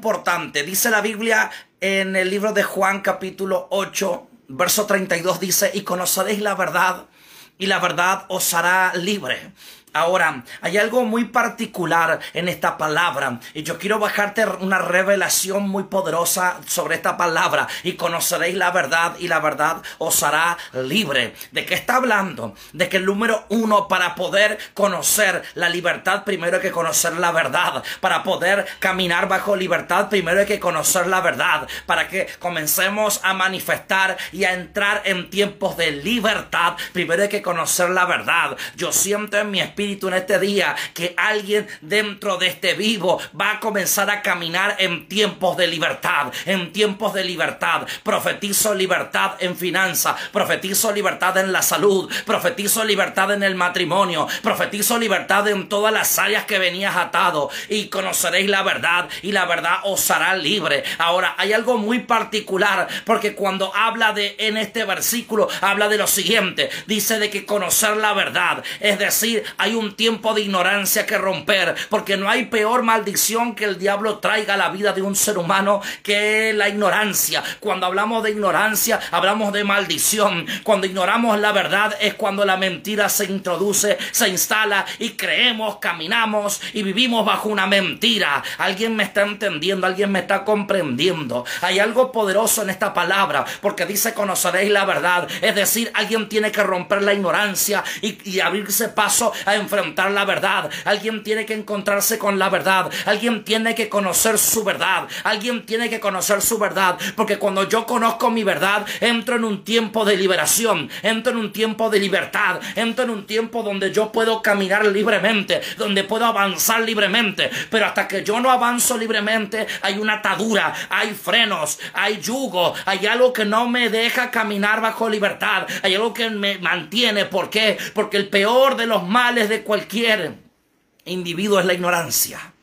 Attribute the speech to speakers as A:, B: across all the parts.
A: importante. Dice la Biblia en el libro de Juan capítulo 8, verso 32 dice, y conoceréis la verdad y la verdad os hará libre. Ahora, hay algo muy particular en esta palabra y yo quiero bajarte una revelación muy poderosa sobre esta palabra y conoceréis la verdad y la verdad os hará libre. ¿De qué está hablando? De que el número uno para poder conocer la libertad primero hay que conocer la verdad. Para poder caminar bajo libertad primero hay que conocer la verdad. Para que comencemos a manifestar y a entrar en tiempos de libertad primero hay que conocer la verdad. Yo siento en mi espíritu en este día que alguien dentro de este vivo va a comenzar a caminar en tiempos de libertad, en tiempos de libertad. Profetizo libertad en finanzas, profetizo libertad en la salud, profetizo libertad en el matrimonio, profetizo libertad en todas las áreas que venías atado y conoceréis la verdad y la verdad os hará libre. Ahora, hay algo muy particular porque cuando habla de en este versículo habla de lo siguiente, dice de que conocer la verdad, es decir, hay hay un tiempo de ignorancia que romper, porque no hay peor maldición que el diablo traiga a la vida de un ser humano que la ignorancia. Cuando hablamos de ignorancia, hablamos de maldición. Cuando ignoramos la verdad es cuando la mentira se introduce, se instala y creemos, caminamos y vivimos bajo una mentira. Alguien me está entendiendo, alguien me está comprendiendo. Hay algo poderoso en esta palabra, porque dice conoceréis la verdad. Es decir, alguien tiene que romper la ignorancia y, y abrirse paso a enfrentar la verdad. Alguien tiene que encontrarse con la verdad. Alguien tiene que conocer su verdad. Alguien tiene que conocer su verdad. Porque cuando yo conozco mi verdad, entro en un tiempo de liberación. Entro en un tiempo de libertad. Entro en un tiempo donde yo puedo caminar libremente. Donde puedo avanzar libremente. Pero hasta que yo no avanzo libremente, hay una atadura. Hay frenos. Hay yugo. Hay algo que no me deja caminar bajo libertad. Hay algo que me mantiene. ¿Por qué? Porque el peor de los males de cualquier individuo es la ignorancia.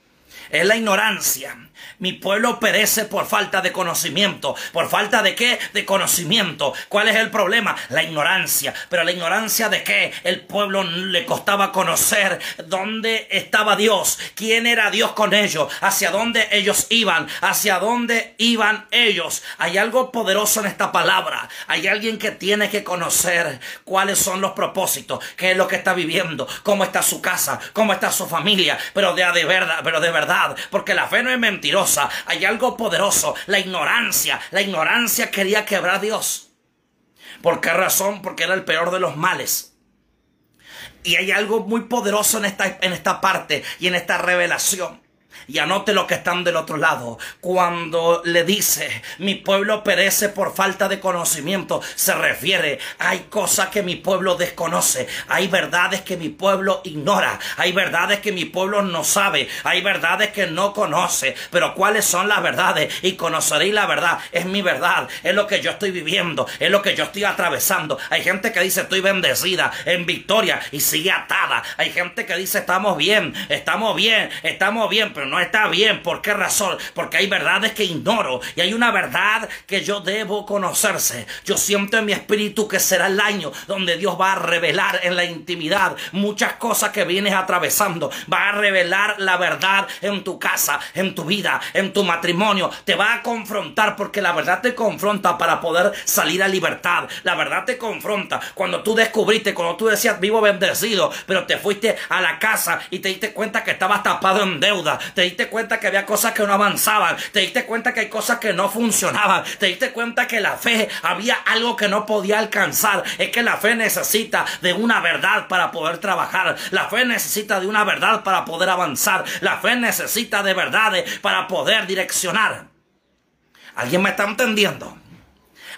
A: Es la ignorancia. Mi pueblo perece por falta de conocimiento. ¿Por falta de qué? De conocimiento. ¿Cuál es el problema? La ignorancia. ¿Pero la ignorancia de qué? El pueblo le costaba conocer dónde estaba Dios, quién era Dios con ellos, hacia dónde ellos iban, hacia dónde iban ellos. Hay algo poderoso en esta palabra. Hay alguien que tiene que conocer cuáles son los propósitos, qué es lo que está viviendo, cómo está su casa, cómo está su familia, pero de, de verdad, pero de verdad, porque la fe no es hay algo poderoso, la ignorancia. La ignorancia quería quebrar a Dios. ¿Por qué razón? Porque era el peor de los males. Y hay algo muy poderoso en esta, en esta parte y en esta revelación. Y anote lo que están del otro lado. Cuando le dice, mi pueblo perece por falta de conocimiento, se refiere, hay cosas que mi pueblo desconoce, hay verdades que mi pueblo ignora, hay verdades que mi pueblo no sabe, hay verdades que no conoce. Pero ¿cuáles son las verdades? Y conoceréis la verdad. Es mi verdad, es lo que yo estoy viviendo, es lo que yo estoy atravesando. Hay gente que dice, estoy bendecida, en victoria, y sigue atada. Hay gente que dice, estamos bien, estamos bien, estamos bien, pero no está bien. ¿Por qué razón? Porque hay verdades que ignoro y hay una verdad que yo debo conocerse. Yo siento en mi espíritu que será el año donde Dios va a revelar en la intimidad muchas cosas que vienes atravesando. Va a revelar la verdad en tu casa, en tu vida, en tu matrimonio. Te va a confrontar porque la verdad te confronta para poder salir a libertad. La verdad te confronta cuando tú descubriste, cuando tú decías vivo bendecido, pero te fuiste a la casa y te diste cuenta que estabas tapado en deuda. Te diste cuenta que había cosas que no avanzaban, te diste cuenta que hay cosas que no funcionaban, te diste cuenta que la fe había algo que no podía alcanzar. Es que la fe necesita de una verdad para poder trabajar, la fe necesita de una verdad para poder avanzar, la fe necesita de verdades para poder direccionar. ¿Alguien me está entendiendo?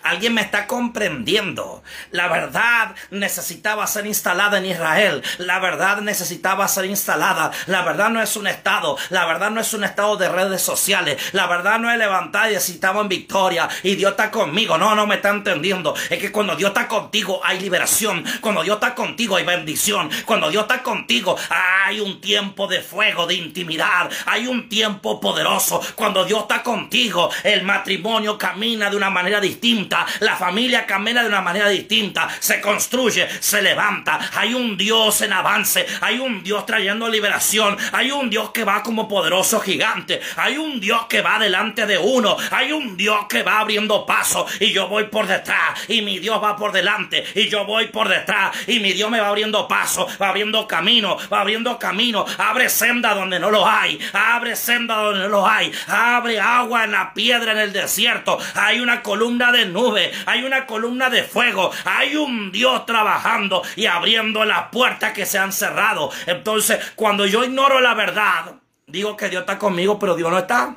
A: Alguien me está comprendiendo. La verdad necesitaba ser instalada en Israel. La verdad necesitaba ser instalada. La verdad no es un estado. La verdad no es un estado de redes sociales. La verdad no es levantar y decir en victoria y Dios está conmigo. No, no me está entendiendo. Es que cuando Dios está contigo hay liberación. Cuando Dios está contigo hay bendición. Cuando Dios está contigo hay un tiempo de fuego, de intimidad. Hay un tiempo poderoso. Cuando Dios está contigo el matrimonio camina de una manera distinta La familia camina de una manera distinta. Se construye, se levanta. Hay un Dios en avance. Hay un Dios trayendo liberación. Hay un Dios que va como poderoso gigante. Hay un Dios que va delante de uno. Hay un Dios que va abriendo paso. Y yo voy por detrás. Y mi Dios va por delante. Y yo voy por detrás. Y mi Dios me va abriendo paso. Va abriendo camino. Va abriendo camino. Abre senda donde no lo hay. Abre senda donde no lo hay. Abre agua en la piedra en el desierto. Hay una columna de nube. Hay una columna de fuego. Hay un Dios trabajando y abriendo las puertas que se han cerrado. Entonces, cuando yo ignoro la verdad, digo que Dios está conmigo, pero Dios no está.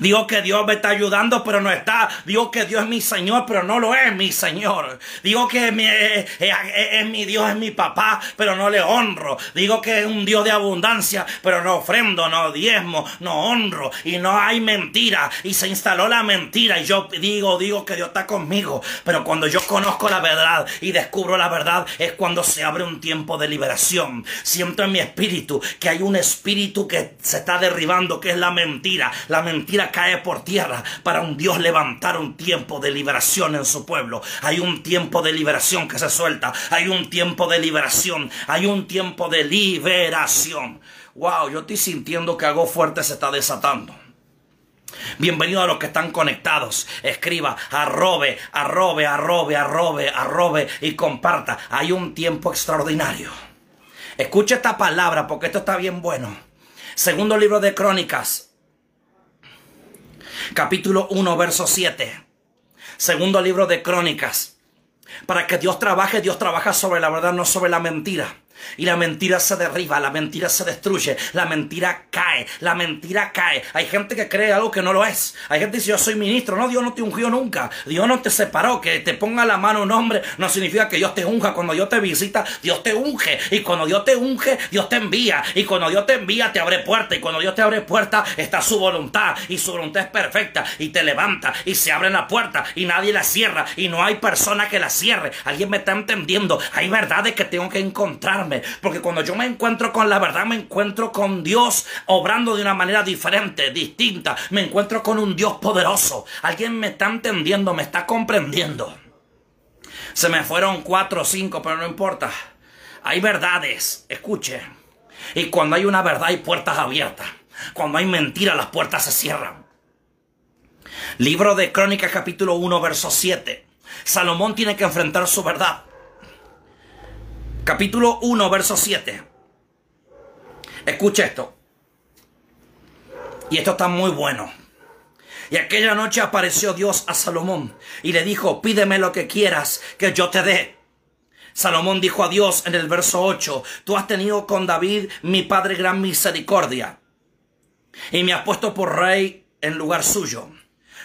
A: Digo que Dios me está ayudando, pero no está. Digo que Dios es mi Señor, pero no lo es mi Señor. Digo que eh, eh, es, mi Dios, es mi papá, pero no le honro. Digo que es un Dios de abundancia, pero no ofrendo, no diezmo, no honro. Y no hay mentira. Y se instaló la mentira. Y yo digo, digo que Dios está conmigo. Pero cuando yo conozco la verdad y descubro la verdad, es cuando se abre un tiempo de liberación. Siento en mi espíritu que hay un espíritu que se está derribando, que es la mentira. La mentira mentira cae por tierra para un Dios levantar un tiempo de liberación en su pueblo. Hay un tiempo de liberación que se suelta. Hay un tiempo de liberación. Hay un tiempo de liberación. Wow, yo estoy sintiendo que algo fuerte se está desatando. Bienvenido a los que están conectados. Escriba, arrobe, arrobe, arrobe, arrobe, arrobe y comparta. Hay un tiempo extraordinario. Escucha esta palabra porque esto está bien bueno. Segundo libro de Crónicas, capítulo 1, verso 7. Segundo libro de Crónicas. Para que Dios trabaje, Dios trabaja sobre la verdad, no sobre la mentira. Y la mentira se derriba, la mentira se destruye, la mentira cae, la mentira cae. Hay gente que cree algo que no lo es. Hay gente que dice yo soy ministro. No, Dios no te ungió nunca. Dios no te separó. Que te ponga la mano un hombre no significa que Dios te unja. Cuando Dios te visita, Dios te unge. Y cuando Dios te unge, Dios te envía. Y cuando Dios te envía, te abre puerta. Y cuando Dios te abre puerta, está su voluntad. Y su voluntad es perfecta. Y te levanta. Y se abre la puerta. Y nadie la cierra. Y no hay persona que la cierre. Alguien me está entendiendo. Hay verdades que tengo que porque cuando yo me encuentro con la verdad, me encuentro con Dios obrando de una manera diferente, distinta. Me encuentro con un Dios poderoso. Alguien me está entendiendo, me está comprendiendo. Se me fueron cuatro o cinco, pero no importa. Hay verdades, escuche. Y cuando hay una verdad hay puertas abiertas. Cuando hay mentira las puertas se cierran. Libro de Crónicas capítulo 1 verso 7. Salomón tiene que enfrentar su verdad capítulo 1, verso 7. Escucha esto. Y esto está muy bueno. Y aquella noche apareció Dios a Salomón y le dijo, pídeme lo que quieras que yo te dé. Salomón dijo a Dios en el verso 8, tú has tenido con David, mi padre, gran misericordia, y me has puesto por rey en lugar suyo.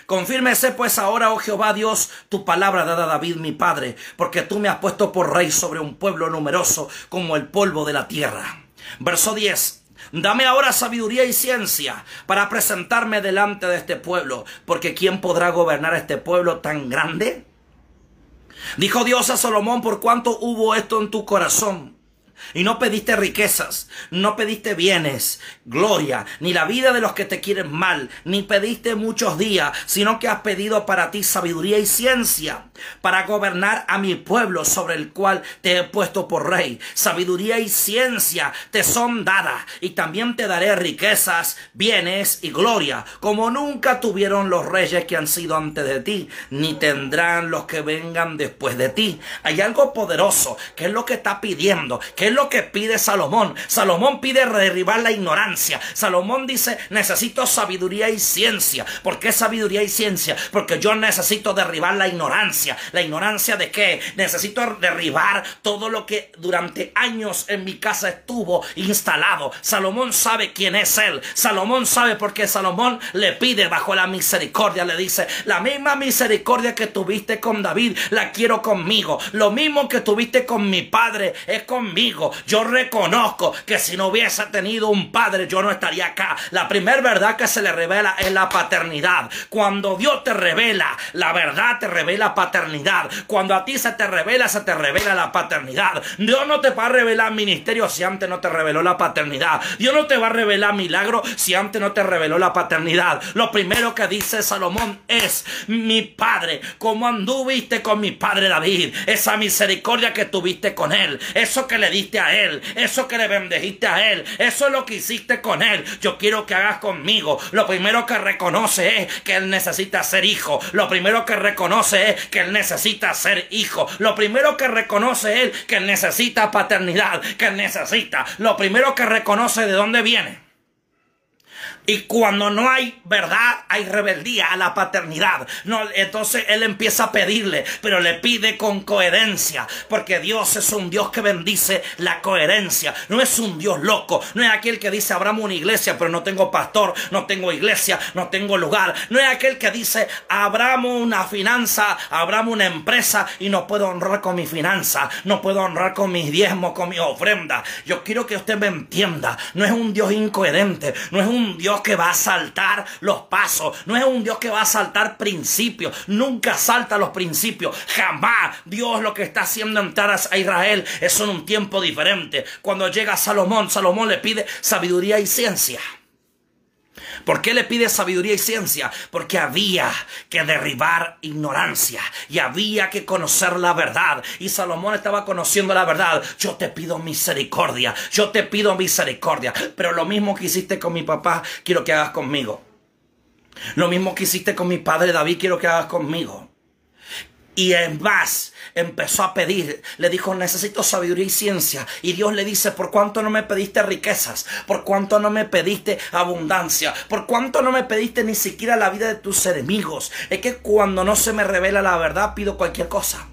A: Confírmese pues ahora, oh Jehová Dios, tu palabra dada a David mi padre, porque tú me has puesto por rey sobre un pueblo numeroso como el polvo de la tierra. Verso 10. Dame ahora sabiduría y ciencia para presentarme delante de este pueblo, porque ¿quién podrá gobernar este pueblo tan grande? Dijo Dios a Salomón, por cuanto hubo esto en tu corazón y no pediste riquezas, no pediste bienes, gloria, ni la vida de los que te quieren mal, ni pediste muchos días, sino que has pedido para ti sabiduría y ciencia, para gobernar a mi pueblo sobre el cual te he puesto por rey. Sabiduría y ciencia te son dadas, y también te daré riquezas, bienes y gloria, como nunca tuvieron los reyes que han sido antes de ti, ni tendrán los que vengan después de ti. Hay algo poderoso, que es lo que está pidiendo, que es lo que pide Salomón. Salomón pide derribar la ignorancia. Salomón dice, necesito sabiduría y ciencia. ¿Por qué sabiduría y ciencia? Porque yo necesito derribar la ignorancia. ¿La ignorancia de qué? Necesito derribar todo lo que durante años en mi casa estuvo instalado. Salomón sabe quién es él. Salomón sabe por qué Salomón le pide bajo la misericordia. Le dice, la misma misericordia que tuviste con David, la quiero conmigo. Lo mismo que tuviste con mi padre es conmigo conmigo. Yo reconozco que si no hubiese tenido un padre, yo no estaría acá. La primera verdad que se le revela es la paternidad. Cuando Dios te revela, la verdad te revela paternidad. Cuando a ti se te revela, se te revela la paternidad. Dios no te va a revelar ministerio si antes no te reveló la paternidad. Dios no te va a revelar milagro si antes no te reveló la paternidad. Lo primero que dice Salomón es, mi padre, como anduviste con mi padre David, esa misericordia que tuviste con él, eso que le a él, eso que le bendejiste a él, eso es lo que hiciste con él. Yo quiero que hagas conmigo. Lo primero que reconoce es que él necesita ser hijo. Lo primero que reconoce es que él necesita ser hijo. Lo primero que reconoce es que él necesita paternidad, que él necesita. Lo primero que reconoce de dónde viene y cuando no hay verdad, hay rebeldía a la paternidad. No, entonces él empieza a pedirle, pero le pide con coherencia, porque Dios es un Dios que bendice la coherencia. No es un Dios loco, no es aquel que dice abramos una iglesia, pero no tengo pastor, no tengo iglesia, no tengo lugar. No es aquel que dice abramos una finanza, abramos una empresa y no puedo honrar con mi finanza, no puedo honrar con mis diezmos, con mi ofrenda. Yo quiero que usted me entienda. No es un Dios incoherente, no es un Dios que va a saltar los pasos, no es un Dios que va a saltar principios, nunca salta los principios, jamás. Dios lo que está haciendo entrar a Israel es en un tiempo diferente. Cuando llega Salomón, Salomón le pide sabiduría y ciencia. ¿Por qué le pide sabiduría y ciencia? Porque había que derribar ignorancia y había que conocer la verdad. Y Salomón estaba conociendo la verdad. Yo te pido misericordia, yo te pido misericordia. Pero lo mismo que hiciste con mi papá, quiero que hagas conmigo. Lo mismo que hiciste con mi padre David, quiero que hagas conmigo. Y en más, empezó a pedir, le dijo, necesito sabiduría y ciencia. Y Dios le dice, ¿por cuánto no me pediste riquezas? ¿Por cuánto no me pediste abundancia? ¿Por cuánto no me pediste ni siquiera la vida de tus enemigos? Es que cuando no se me revela la verdad, pido cualquier cosa.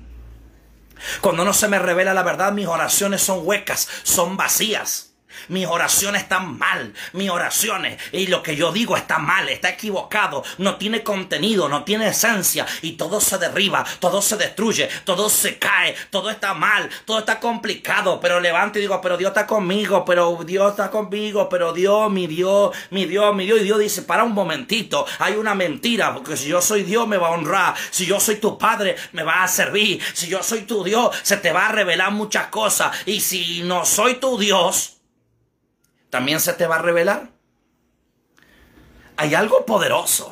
A: Cuando no se me revela la verdad, mis oraciones son huecas, son vacías. Mis oraciones están mal, mis oraciones y lo que yo digo está mal, está equivocado, no tiene contenido, no tiene esencia. Y todo se derriba, todo se destruye, todo se cae, todo está mal, todo está complicado, pero levanto y digo, pero Dios está conmigo, pero Dios está conmigo, pero Dios, mi Dios, mi Dios, mi Dios y Dios dice, para un momentito, hay una mentira, porque si yo soy Dios me va a honrar, si yo soy tu Padre me va a servir, si yo soy tu Dios se te va a revelar muchas cosas. Y si no soy tu Dios, también se te va a revelar. Hay algo poderoso.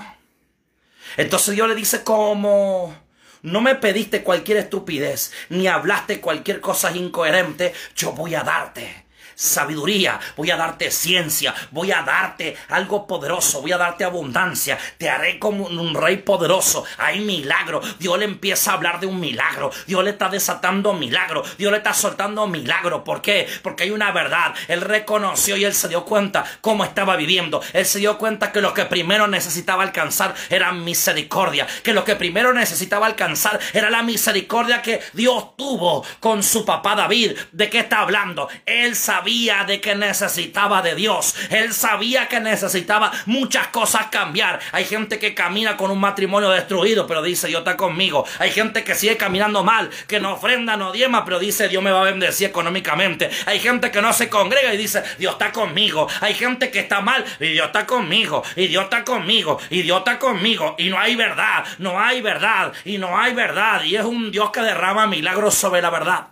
A: Entonces Dios le dice como no me pediste cualquier estupidez, ni hablaste cualquier cosa incoherente, yo voy a darte sabiduría, voy a darte ciencia, voy a darte algo poderoso, voy a darte abundancia, te haré como un rey poderoso. Hay milagro. Dios le empieza a hablar de un milagro. Dios le está desatando milagro. Dios le está soltando milagro. ¿Por qué? Porque hay una verdad. Él reconoció y él se dio cuenta cómo estaba viviendo. Él se dio cuenta que lo que primero necesitaba alcanzar era misericordia. Que lo que primero necesitaba alcanzar era la misericordia que Dios tuvo con su papá David. ¿De qué está hablando? Él sabía de que necesitaba de Dios. Él sabía que necesitaba muchas cosas cambiar. Hay gente que camina con un matrimonio destruido, pero dice Dios está conmigo. Hay gente que sigue caminando mal, que no ofrenda, no diema, pero dice Dios me va a bendecir económicamente. Hay gente que no se congrega y dice Dios está conmigo. Hay gente que está mal y Dios está conmigo. Y Dios está conmigo. Y Dios está conmigo. Y no hay verdad. No hay verdad. Y no hay verdad. Y es un Dios que derrama milagros sobre la verdad.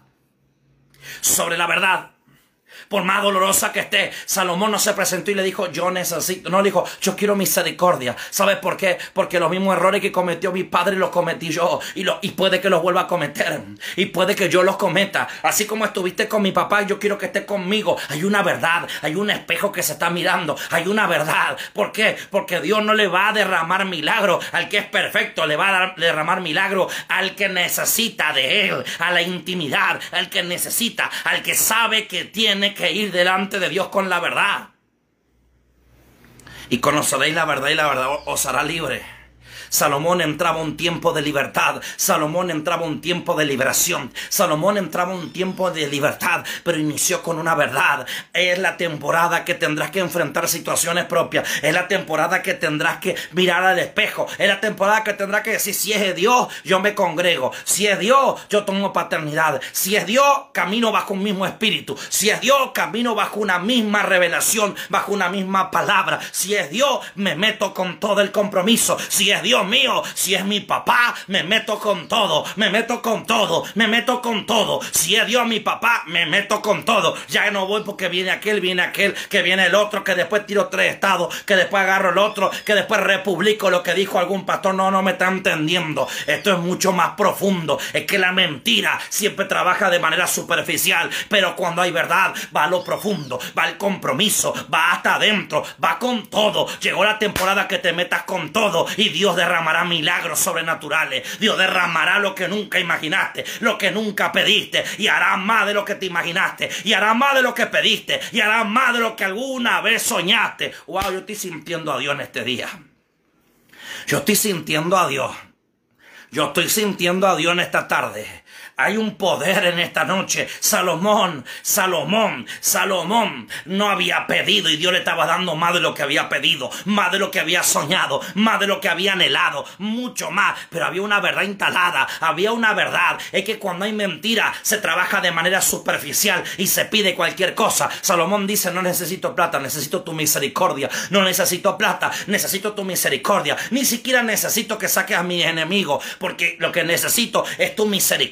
A: Sobre la verdad por más dolorosa que esté. Salomón no se presentó y le dijo, yo necesito, no le dijo, yo quiero misericordia. ¿Sabes por qué? Porque los mismos errores que cometió mi padre los cometí yo y, lo, y puede que los vuelva a cometer y puede que yo los cometa. Así como estuviste con mi papá, yo quiero que esté conmigo. Hay una verdad, hay un espejo que se está mirando, hay una verdad. ¿Por qué? Porque Dios no le va a derramar milagro al que es perfecto, le va a derramar milagro al que necesita de él, a la intimidad, al que necesita, al que sabe que tiene que ir delante de Dios con la verdad. Y conoceréis la verdad y la verdad os hará libre. Salomón entraba un tiempo de libertad. Salomón entraba un tiempo de liberación. Salomón entraba un tiempo de libertad, pero inició con una verdad. Es la temporada que tendrás que enfrentar situaciones propias. Es la temporada que tendrás que mirar al espejo. Es la temporada que tendrás que decir, si es Dios, yo me congrego. Si es Dios, yo tomo paternidad. Si es Dios, camino bajo un mismo espíritu. Si es Dios, camino bajo una misma revelación, bajo una misma palabra. Si es Dios, me meto con todo el compromiso. Si es Dios mío, si es mi papá, me meto con todo, me meto con todo, me meto con todo. Si es Dios mi papá, me meto con todo. Ya no voy porque viene aquel, viene aquel, que viene el otro, que después tiro tres estados, que después agarro el otro, que después republico lo que dijo algún pastor. No, no me está entendiendo. Esto es mucho más profundo. Es que la mentira siempre trabaja de manera superficial, pero cuando hay verdad, va a lo profundo, va al compromiso, va hasta adentro, va con todo. Llegó la temporada que te metas con todo y Dios derramará milagros sobrenaturales. Dios derramará lo que nunca imaginaste, lo que nunca pediste y hará más de lo que te imaginaste y hará más de lo que pediste y hará más de lo que alguna vez soñaste. Wow, yo estoy sintiendo a Dios en este día. Yo estoy sintiendo a Dios. Yo estoy sintiendo a Dios en esta tarde. Hay un poder en esta noche. Salomón, Salomón, Salomón no había pedido y Dios le estaba dando más de lo que había pedido, más de lo que había soñado, más de lo que había anhelado, mucho más. Pero había una verdad instalada, había una verdad. Es que cuando hay mentira se trabaja de manera superficial y se pide cualquier cosa. Salomón dice, no necesito plata, necesito tu misericordia. No necesito plata, necesito tu misericordia. Ni siquiera necesito que saques a mi enemigo, porque lo que necesito es tu misericordia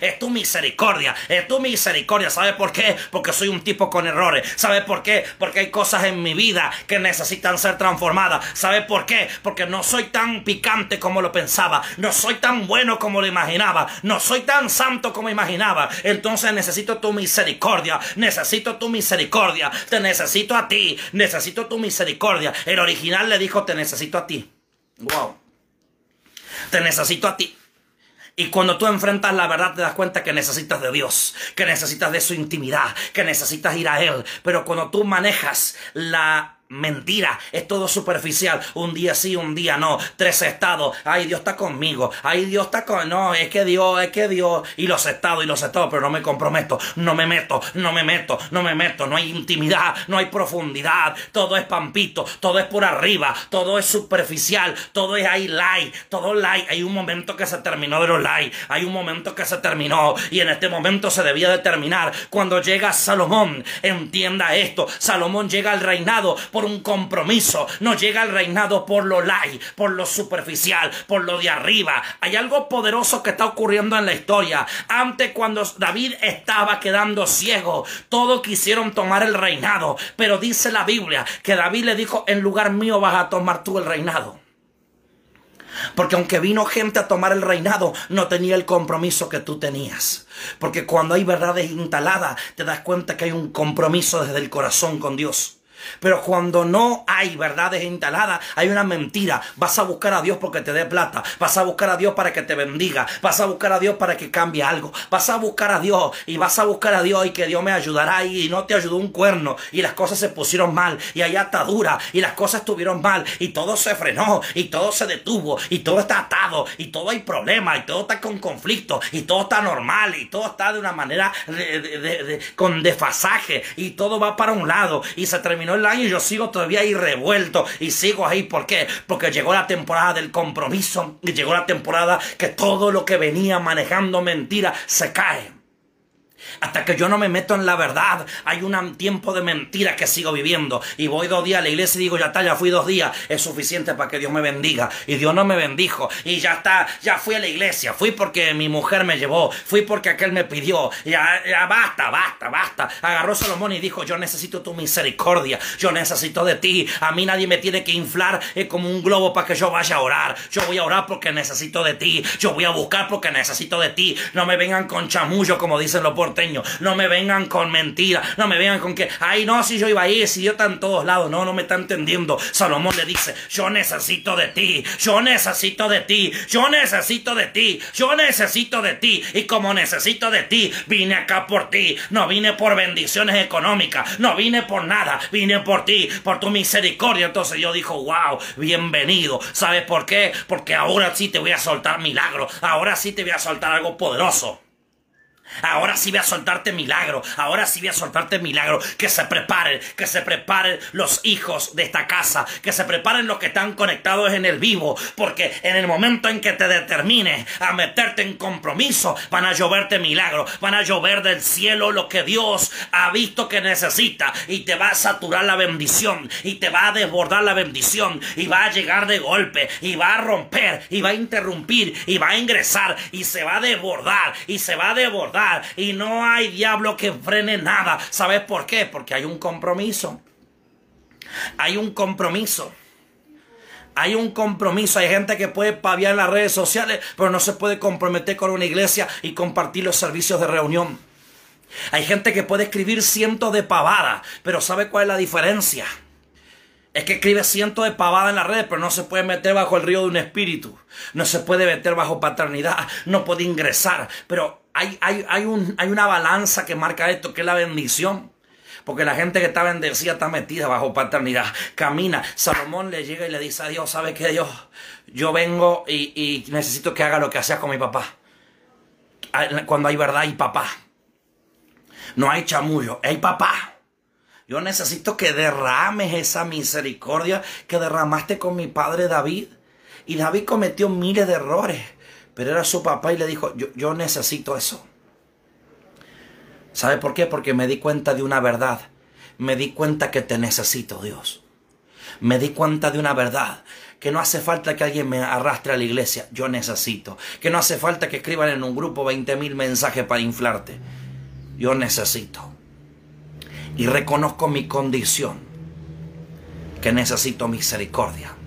A: es tu misericordia, es tu misericordia. ¿Sabe por qué? Porque soy un tipo con errores. ¿Sabe por qué? Porque hay cosas en mi vida que necesitan ser transformadas. ¿Sabe por qué? Porque no soy tan picante como lo pensaba, no soy tan bueno como lo imaginaba, no soy tan santo como imaginaba. Entonces necesito tu misericordia, necesito tu misericordia, te necesito a ti, necesito tu misericordia. El original le dijo, te necesito a ti. Wow. Te necesito a ti. Y cuando tú enfrentas la verdad te das cuenta que necesitas de Dios, que necesitas de su intimidad, que necesitas ir a Él. Pero cuando tú manejas la Mentira, es todo superficial. Un día sí, un día no. Tres estados. Ay, Dios está conmigo. Ay, Dios está con. No, es que Dios, es que Dios. Y los estados, y los estados, pero no me comprometo. No me meto, no me meto, no me meto. No hay intimidad, no hay profundidad. Todo es pampito, todo es por arriba, todo es superficial, todo es ahí light, todo light. Hay un momento que se terminó de los light. Hay un momento que se terminó. Y en este momento se debía de terminar. Cuando llega Salomón, entienda esto. Salomón llega al reinado un compromiso. No llega al reinado por lo light, por lo superficial, por lo de arriba. Hay algo poderoso que está ocurriendo en la historia. Antes cuando David estaba quedando ciego, todos quisieron tomar el reinado. Pero dice la Biblia que David le dijo, en lugar mío vas a tomar tú el reinado. Porque aunque vino gente a tomar el reinado, no tenía el compromiso que tú tenías. Porque cuando hay verdades instaladas, te das cuenta que hay un compromiso desde el corazón con Dios. Pero cuando no hay verdades instaladas, hay una mentira. Vas a buscar a Dios porque te dé plata. Vas a buscar a Dios para que te bendiga. Vas a buscar a Dios para que cambie algo. Vas a buscar a Dios y vas a buscar a Dios y que Dios me ayudará y no te ayudó un cuerno y las cosas se pusieron mal y hay atadura y las cosas estuvieron mal y todo se frenó y todo se detuvo y todo está atado y todo hay problemas y todo está con conflicto y todo está normal y todo está de una manera con desfasaje y todo va para un lado y se terminó el año yo sigo todavía ahí revuelto y sigo ahí. ¿Por qué? Porque llegó la temporada del compromiso y llegó la temporada que todo lo que venía manejando mentira se cae. Hasta que yo no me meto en la verdad, hay un tiempo de mentira que sigo viviendo. Y voy dos días a la iglesia y digo, ya está, ya fui dos días. Es suficiente para que Dios me bendiga. Y Dios no me bendijo. Y ya está, ya fui a la iglesia. Fui porque mi mujer me llevó. Fui porque aquel me pidió. Ya, ya basta, basta, basta. Agarró Salomón y dijo, yo necesito tu misericordia. Yo necesito de ti. A mí nadie me tiene que inflar eh, como un globo para que yo vaya a orar. Yo voy a orar porque necesito de ti. Yo voy a buscar porque necesito de ti. No me vengan con chamullo como dicen los porteños No me vengan con mentiras. No me vengan con que, ay, no, si yo iba ahí, si yo está en todos lados. No, no me está entendiendo. Salomón le dice, yo necesito de ti. Yo necesito de ti. Yo necesito de ti. Yo necesito de ti. Y como necesito de ti, vine acá por ti. No vine por bendiciones económicas. No vine por nada. Vine por ti, por tu misericordia. Entonces yo dijo, wow, bienvenido. ¿Sabes por qué? Porque ahora sí te voy a soltar milagro. Ahora sí te voy a soltar algo poderoso. Ahora sí voy a soltarte milagro. Ahora sí voy a soltarte milagro. Que se preparen, que se preparen los hijos de esta casa. Que se preparen los que están conectados en el vivo. Porque en el momento en que te determines a meterte en compromiso, van a lloverte milagros. Van a llover del cielo lo que Dios ha visto que necesita. Y te va a saturar la bendición. Y te va a desbordar la bendición. Y va a llegar de golpe. Y va a romper. Y va a interrumpir. Y va a ingresar. Y se va a desbordar. Y se va a desbordar y no hay diablo que frene nada. ¿Sabes por qué? Porque hay un compromiso. Hay un compromiso. Hay un compromiso. Hay gente que puede paviar en las redes sociales, pero no se puede comprometer con una iglesia y compartir los servicios de reunión. Hay gente que puede escribir cientos de pavadas, pero ¿sabe cuál es la diferencia? Es que escribe cientos de pavadas en la red, pero no se puede meter bajo el río de un espíritu. No se puede meter bajo paternidad. No puede ingresar. Pero hay, hay, hay, un, hay una balanza que marca esto, que es la bendición. Porque la gente que está bendecida está metida bajo paternidad. Camina. Salomón le llega y le dice a Dios, ¿sabe qué Dios? Yo vengo y, y necesito que haga lo que hacía con mi papá. Cuando hay verdad y papá. No hay chamullo, hay papá. Yo necesito que derrames esa misericordia que derramaste con mi padre David. Y David cometió miles de errores, pero era su papá y le dijo, yo, necesito eso. ¿Sabe por qué? Porque me di cuenta de una verdad. Me di cuenta que te necesito, Dios. Me di cuenta de una verdad. Que no hace falta que alguien me arrastre a la iglesia. Yo necesito. Que no hace falta que escriban en un grupo 20 mil mensajes para inflarte. Yo necesito y reconozco mi condición, que necesito misericordia.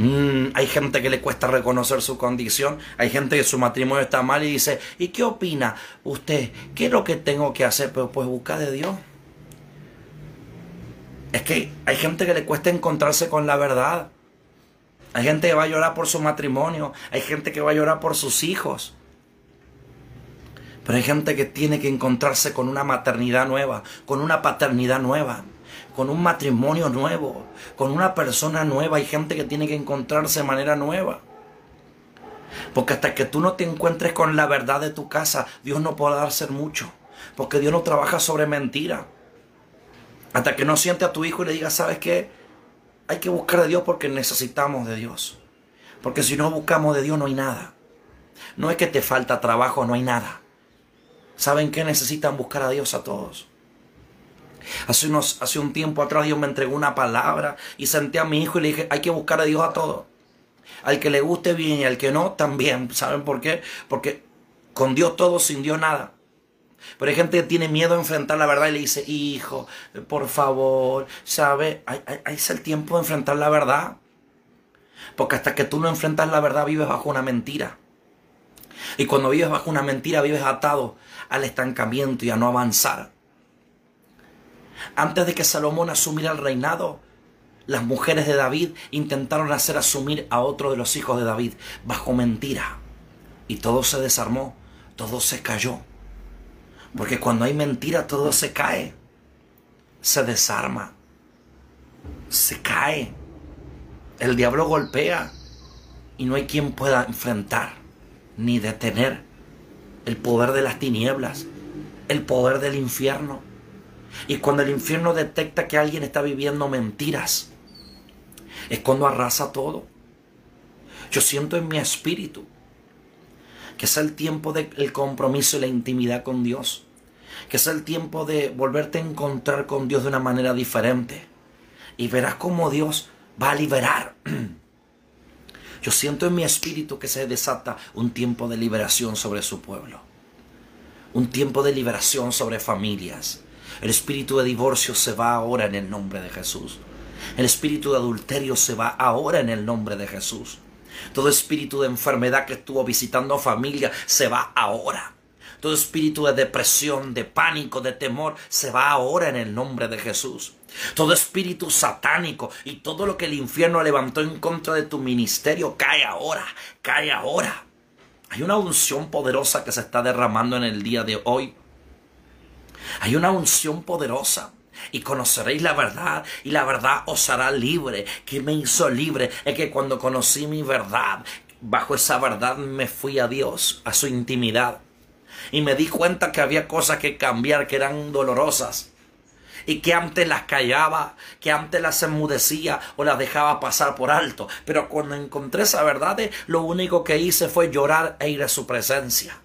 A: Mm, hay gente que le cuesta reconocer su condición, hay gente que su matrimonio está mal y dice, ¿y qué opina usted? ¿Qué es lo que tengo que hacer? Pero pues busca de Dios. Es que hay gente que le cuesta encontrarse con la verdad. Hay gente que va a llorar por su matrimonio, hay gente que va a llorar por sus hijos. Pero hay gente que tiene que encontrarse con una maternidad nueva, con una paternidad nueva, con un matrimonio nuevo, con una persona nueva. Hay gente que tiene que encontrarse de manera nueva. Porque hasta que tú no te encuentres con la verdad de tu casa, Dios no podrá hacer mucho. Porque Dios no trabaja sobre mentira. Hasta que no siente a tu hijo y le diga, ¿sabes qué? Hay que buscar de Dios porque necesitamos de Dios. Porque si no buscamos de Dios no hay nada. No es que te falta trabajo, no hay nada. ¿Saben qué necesitan buscar a Dios a todos? Hace, unos, hace un tiempo atrás Dios me entregó una palabra y senté a mi hijo y le dije, hay que buscar a Dios a todos. Al que le guste bien y al que no, también. ¿Saben por qué? Porque con Dios todo, sin Dios nada. Pero hay gente que tiene miedo a enfrentar la verdad y le dice, hijo, por favor, ¿sabe? Ahí es el tiempo de enfrentar la verdad. Porque hasta que tú no enfrentas la verdad vives bajo una mentira. Y cuando vives bajo una mentira vives atado al estancamiento y a no avanzar. Antes de que Salomón asumiera el reinado, las mujeres de David intentaron hacer asumir a otro de los hijos de David bajo mentira. Y todo se desarmó, todo se cayó. Porque cuando hay mentira todo se cae, se desarma, se cae. El diablo golpea y no hay quien pueda enfrentar ni detener el poder de las tinieblas, el poder del infierno. Y cuando el infierno detecta que alguien está viviendo mentiras, es cuando arrasa todo. Yo siento en mi espíritu que es el tiempo del compromiso y la intimidad con Dios, que es el tiempo de volverte a encontrar con Dios de una manera diferente. Y verás cómo Dios va a liberar Yo siento en mi espíritu que se desata un tiempo de liberación sobre su pueblo. Un tiempo de liberación sobre familias. El espíritu de divorcio se va ahora en el nombre de Jesús. El espíritu de adulterio se va ahora en el nombre de Jesús. Todo espíritu de enfermedad que estuvo visitando familia se va ahora. Todo espíritu de depresión, de pánico, de temor, se va ahora en el nombre de Jesús. Todo espíritu satánico y todo lo que el infierno levantó en contra de tu ministerio cae ahora, cae ahora. Hay una unción poderosa que se está derramando en el día de hoy. Hay una unción poderosa y conoceréis la verdad y la verdad os hará libre. ¿Qué me hizo libre? Es que cuando conocí mi verdad, bajo esa verdad me fui a Dios, a su intimidad. Y me di cuenta que había cosas que cambiar que eran dolorosas. Y que antes las callaba, que antes las enmudecía o las dejaba pasar por alto. Pero cuando encontré esa verdad, lo único que hice fue llorar e ir a su presencia.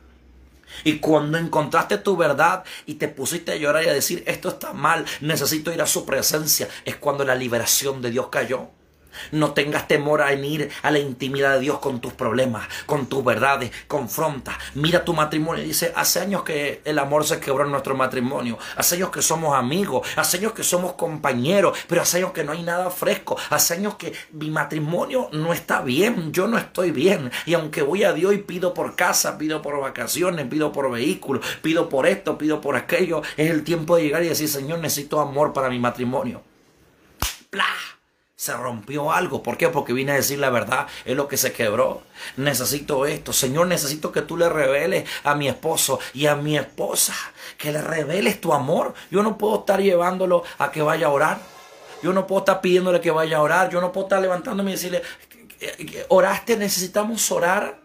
A: Y cuando encontraste tu verdad y te pusiste a llorar y a decir, esto está mal, necesito ir a su presencia, es cuando la liberación de Dios cayó. No tengas temor a ir a la intimidad de Dios con tus problemas, con tus verdades. Confronta. Mira tu matrimonio dice, hace años que el amor se quebró en nuestro matrimonio. Hace años que somos amigos. Hace años que somos compañeros. Pero hace años que no hay nada fresco. Hace años que mi matrimonio no está bien. Yo no estoy bien. Y aunque voy a Dios y pido por casa, pido por vacaciones, pido por vehículos, pido por esto, pido por aquello, es el tiempo de llegar y decir, Señor, necesito amor para mi matrimonio. Se rompió algo. ¿Por qué? Porque vine a decir la verdad. Es lo que se quebró. Necesito esto. Señor, necesito que tú le reveles a mi esposo y a mi esposa. Que le reveles tu amor. Yo no puedo estar llevándolo a que vaya a orar. Yo no puedo estar pidiéndole que vaya a orar. Yo no puedo estar levantándome y decirle, oraste, necesitamos orar.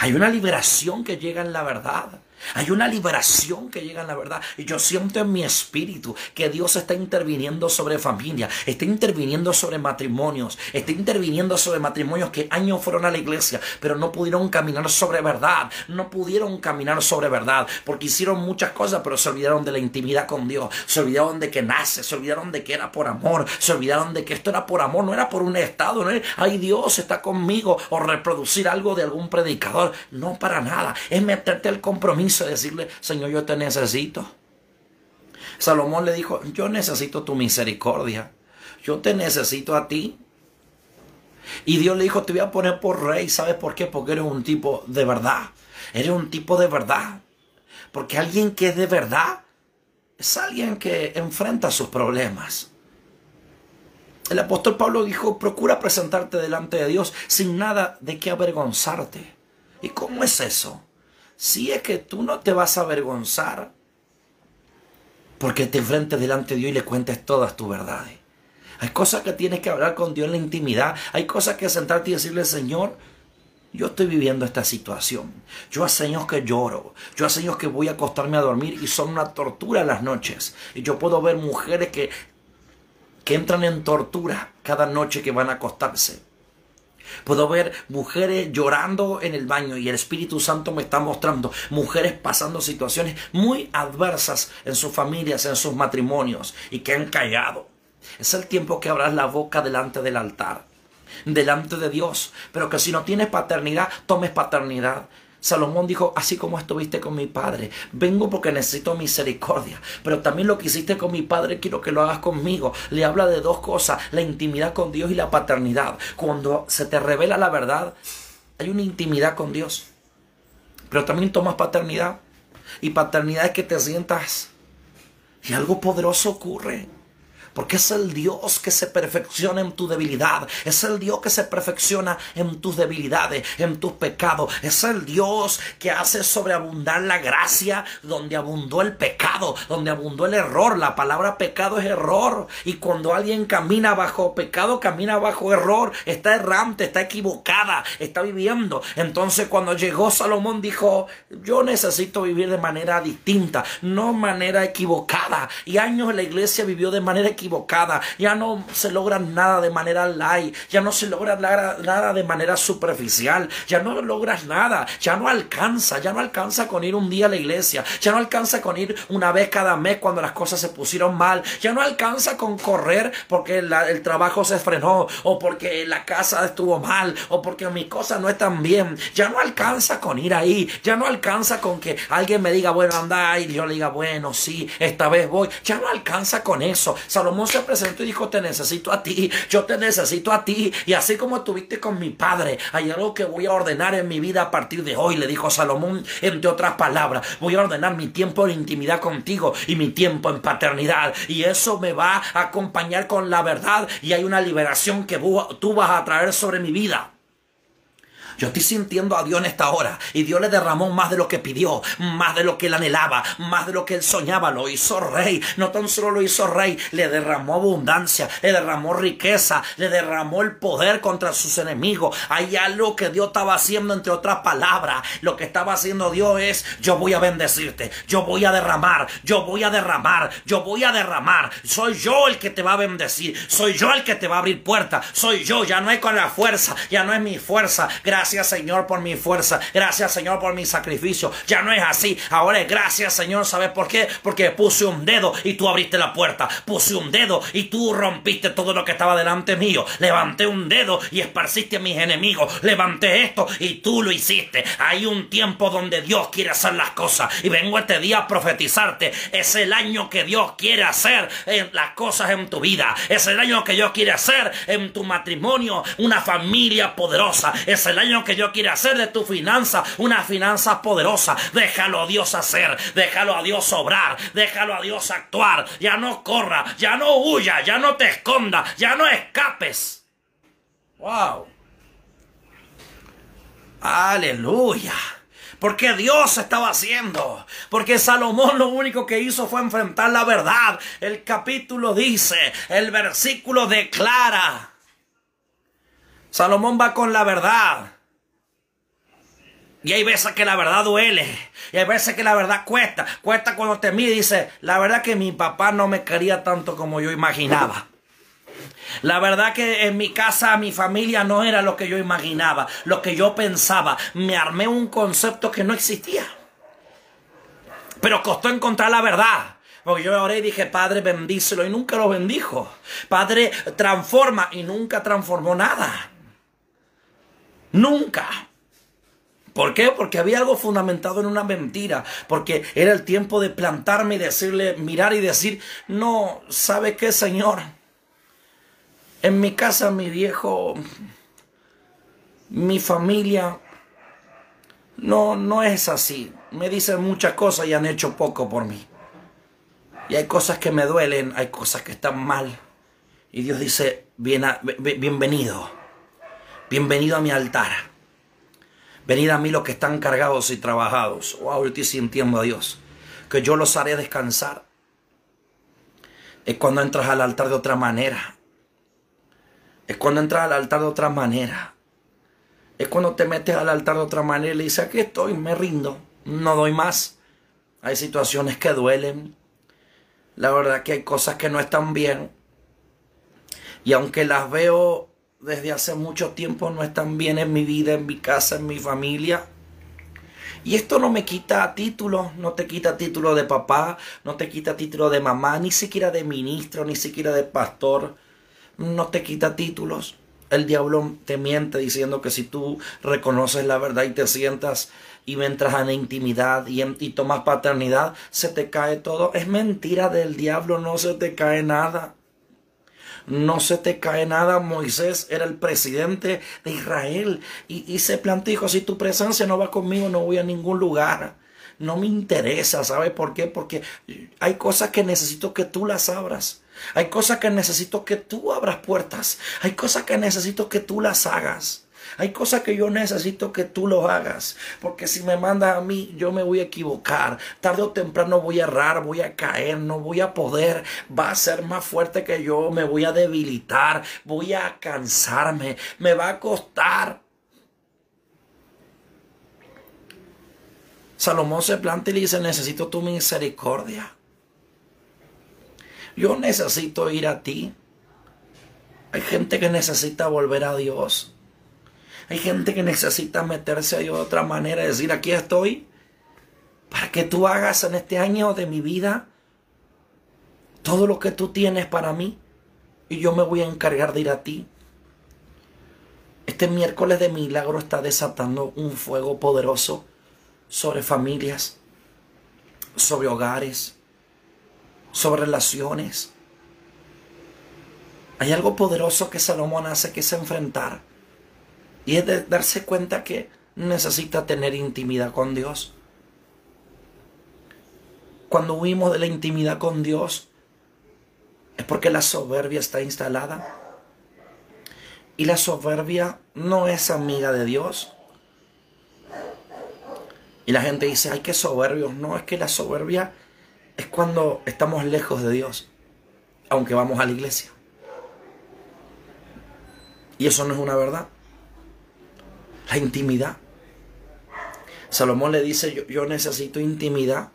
A: Hay una liberación que llega en la verdad. Hay una liberación que llega en la verdad. Y yo siento en mi espíritu que Dios está interviniendo sobre familia, está interviniendo sobre matrimonios, está interviniendo sobre matrimonios que años fueron a la iglesia, pero no pudieron caminar sobre verdad. No pudieron caminar sobre verdad porque hicieron muchas cosas, pero se olvidaron de la intimidad con Dios. Se olvidaron de que nace, se olvidaron de que era por amor, se olvidaron de que esto era por amor, no era por un estado, no ay Dios está conmigo o reproducir algo de algún predicador. No para nada, es meterte el compromiso decirle, Señor, yo te necesito. Salomón le dijo, yo necesito tu misericordia. Yo te necesito a ti. Y Dios le dijo, te voy a poner por rey. ¿Sabes por qué? Porque eres un tipo de verdad. Eres un tipo de verdad. Porque alguien que es de verdad es alguien que enfrenta sus problemas. El apóstol Pablo dijo, procura presentarte delante de Dios sin nada de qué avergonzarte. ¿Y cómo es eso? Si es que tú no te vas a avergonzar porque te enfrentes delante de Dios y le cuentes todas tus verdades. Hay cosas que tienes que hablar con Dios en la intimidad. Hay cosas que sentarte y decirle, Señor, yo estoy viviendo esta situación. Yo hace años que lloro. Yo hace años que voy a acostarme a dormir y son una tortura las noches. Y yo puedo ver mujeres que, que entran en tortura cada noche que van a acostarse. Puedo ver mujeres llorando en el baño y el Espíritu Santo me está mostrando mujeres pasando situaciones muy adversas en sus familias, en sus matrimonios y que han callado. Es el tiempo que abras la boca delante del altar, delante de Dios, pero que si no tienes paternidad, tomes paternidad. Salomón dijo, así como estuviste con mi padre, vengo porque necesito misericordia, pero también lo que hiciste con mi padre quiero que lo hagas conmigo. Le habla de dos cosas, la intimidad con Dios y la paternidad. Cuando se te revela la verdad, hay una intimidad con Dios, pero también tomas paternidad. Y paternidad es que te sientas y algo poderoso ocurre. Porque es el Dios que se perfecciona en tu debilidad. Es el Dios que se perfecciona en tus debilidades, en tus pecados. Es el Dios que hace sobreabundar la gracia donde abundó el pecado, donde abundó el error. La palabra pecado es error. Y cuando alguien camina bajo pecado, camina bajo error. Está errante, está equivocada, está viviendo. Entonces cuando llegó Salomón dijo, yo necesito vivir de manera distinta, no manera equivocada. Y años la iglesia vivió de manera equivocada equivocada, ya no se logra nada de manera light, ya no se logra nada de manera superficial, ya no logras nada, ya no alcanza, ya no alcanza con ir un día a la iglesia, ya no alcanza con ir una vez cada mes cuando las cosas se pusieron mal, ya no alcanza con correr porque el trabajo se frenó o porque la casa estuvo mal o porque mis cosas no están bien, ya no alcanza con ir ahí, ya no alcanza con que alguien me diga, bueno, anda y yo le diga, bueno, sí, esta vez voy, ya no alcanza con eso. Solo Salomón se presentó y dijo, te necesito a ti, yo te necesito a ti. Y así como estuviste con mi padre, hay algo que voy a ordenar en mi vida a partir de hoy, le dijo Salomón, entre otras palabras. Voy a ordenar mi tiempo en intimidad contigo y mi tiempo en paternidad. Y eso me va a acompañar con la verdad y hay una liberación que tú vas a traer sobre mi vida. Yo estoy sintiendo a Dios en esta hora y Dios le derramó más de lo que pidió, más de lo que él anhelaba, más de lo que él soñaba. Lo hizo rey. No tan solo lo hizo rey, le derramó abundancia, le derramó riqueza, le derramó el poder contra sus enemigos. Hay algo que Dios estaba haciendo, entre otras palabras. Lo que estaba haciendo Dios es, yo voy a bendecirte, yo voy a derramar, yo voy a derramar, yo voy a derramar. Soy yo el que te va a bendecir, soy yo el que te va a abrir puertas, soy yo, ya no es con la fuerza, ya no es mi fuerza. Gracias Gracias Señor por mi fuerza. Gracias Señor por mi sacrificio. Ya no es así. Ahora es gracias Señor. ¿Sabes por qué? Porque puse un dedo y tú abriste la puerta. Puse un dedo y tú rompiste todo lo que estaba delante mío. Levanté un dedo y esparciste a mis enemigos. Levanté esto y tú lo hiciste. Hay un tiempo donde Dios quiere hacer las cosas. Y vengo este día a profetizarte. Es el año que Dios quiere hacer las cosas en tu vida. Es el año que Dios quiere hacer en tu matrimonio. Una familia poderosa. Es el año que Dios quiere hacer de tu finanza una finanza poderosa. Déjalo a Dios hacer, déjalo a Dios obrar, déjalo a Dios actuar. Ya no corra, ya no huya, ya no te esconda, ya no escapes. Wow. Aleluya. Porque Dios estaba haciendo. Porque Salomón lo único que hizo fue enfrentar la verdad. El capítulo dice, el versículo declara. Salomón va con la verdad. Y hay veces que la verdad duele. Y hay veces que la verdad cuesta. Cuesta cuando te mide y dice, la verdad que mi papá no me quería tanto como yo imaginaba. La verdad que en mi casa, mi familia no era lo que yo imaginaba, lo que yo pensaba. Me armé un concepto que no existía. Pero costó encontrar la verdad. Porque yo oré y dije, Padre, bendícelo y nunca lo bendijo. Padre, transforma y nunca transformó nada. Nunca. ¿Por qué? Porque había algo fundamentado en una mentira, porque era el tiempo de plantarme y decirle, mirar y decir, no, ¿sabe qué, Señor? En mi casa, mi viejo, mi familia, no, no es así. Me dicen muchas cosas y han hecho poco por mí. Y hay cosas que me duelen, hay cosas que están mal. Y Dios dice, Bien, bienvenido, bienvenido a mi altar. Venid a mí los que están cargados y trabajados. Wow, yo estoy sintiendo a Dios. Que yo los haré descansar. Es cuando entras al altar de otra manera. Es cuando entras al altar de otra manera. Es cuando te metes al altar de otra manera y le dices, aquí estoy, me rindo, no doy más. Hay situaciones que duelen. La verdad que hay cosas que no están bien. Y aunque las veo desde hace mucho tiempo no están bien en mi vida, en mi casa, en mi familia. Y esto no me quita título, no te quita título de papá, no te quita título de mamá, ni siquiera de ministro, ni siquiera de pastor, no te quita títulos. El diablo te miente diciendo que si tú reconoces la verdad y te sientas y entras en intimidad y, y tomas paternidad, se te cae todo. Es mentira del diablo, no se te cae nada no se te cae nada. Moisés era el presidente de Israel y, se planteó, si tu presencia no va conmigo, no voy a ningún lugar. No me interesa, ¿sabe por qué? Porque hay cosas que necesito que tú las abras. Hay cosas que necesito que tú abras puertas. Hay cosas que necesito que tú las hagas. Hay cosas que yo necesito que tú lo hagas, porque si me mandas a mí, yo me voy a equivocar. Tarde o temprano voy a errar, voy a caer, no voy a poder. Va a ser más fuerte que yo, me voy a debilitar, voy a cansarme, me va a costar. Salomón se planta y le dice, necesito tu misericordia. Yo necesito ir a ti. Hay gente que necesita volver a Dios. Hay gente que necesita meterse de otra manera, decir, aquí estoy, para que tú hagas en este año de mi vida todo lo que tú tienes para mí y yo me voy a encargar de ir a ti. Este miércoles de milagro está desatando un fuego poderoso sobre familias, sobre hogares, sobre relaciones. Hay algo poderoso que Salomón hace que es enfrentar. Y es de darse cuenta que necesita tener intimidad con Dios. Cuando huimos de la intimidad con Dios, es porque la soberbia está instalada. Y la soberbia no es amiga de Dios. Y la gente dice, ay, qué soberbios. No, es que la soberbia es cuando estamos lejos de Dios, aunque vamos a la iglesia. Y eso no es una verdad. La intimidad. Salomón le dice, yo, yo necesito intimidad.